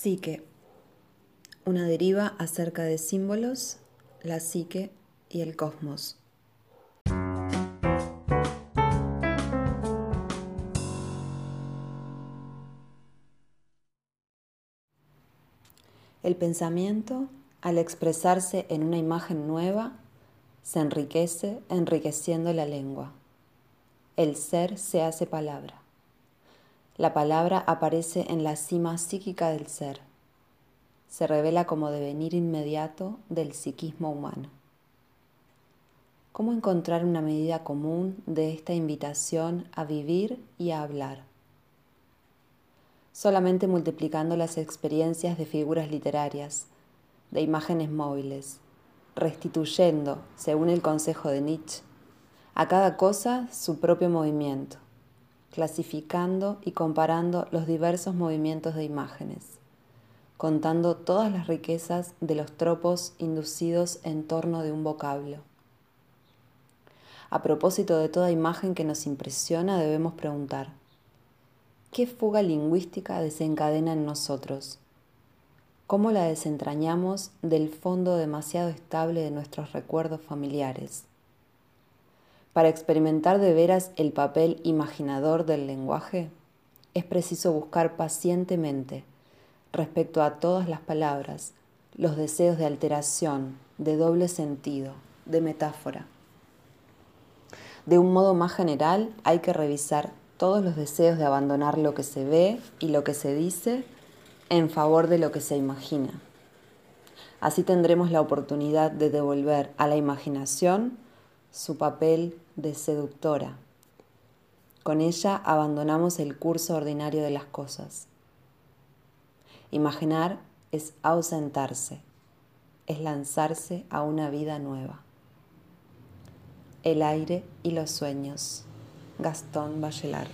Psique. Una deriva acerca de símbolos, la psique y el cosmos. El pensamiento, al expresarse en una imagen nueva, se enriquece enriqueciendo la lengua. El ser se hace palabra. La palabra aparece en la cima psíquica del ser. Se revela como devenir inmediato del psiquismo humano. ¿Cómo encontrar una medida común de esta invitación a vivir y a hablar? Solamente multiplicando las experiencias de figuras literarias, de imágenes móviles, restituyendo, según el consejo de Nietzsche, a cada cosa su propio movimiento clasificando y comparando los diversos movimientos de imágenes, contando todas las riquezas de los tropos inducidos en torno de un vocablo. A propósito de toda imagen que nos impresiona, debemos preguntar, ¿qué fuga lingüística desencadena en nosotros? ¿Cómo la desentrañamos del fondo demasiado estable de nuestros recuerdos familiares? Para experimentar de veras el papel imaginador del lenguaje, es preciso buscar pacientemente, respecto a todas las palabras, los deseos de alteración, de doble sentido, de metáfora. De un modo más general, hay que revisar todos los deseos de abandonar lo que se ve y lo que se dice en favor de lo que se imagina. Así tendremos la oportunidad de devolver a la imaginación su papel de seductora. Con ella abandonamos el curso ordinario de las cosas. Imaginar es ausentarse, es lanzarse a una vida nueva. El aire y los sueños. Gastón Bachelard.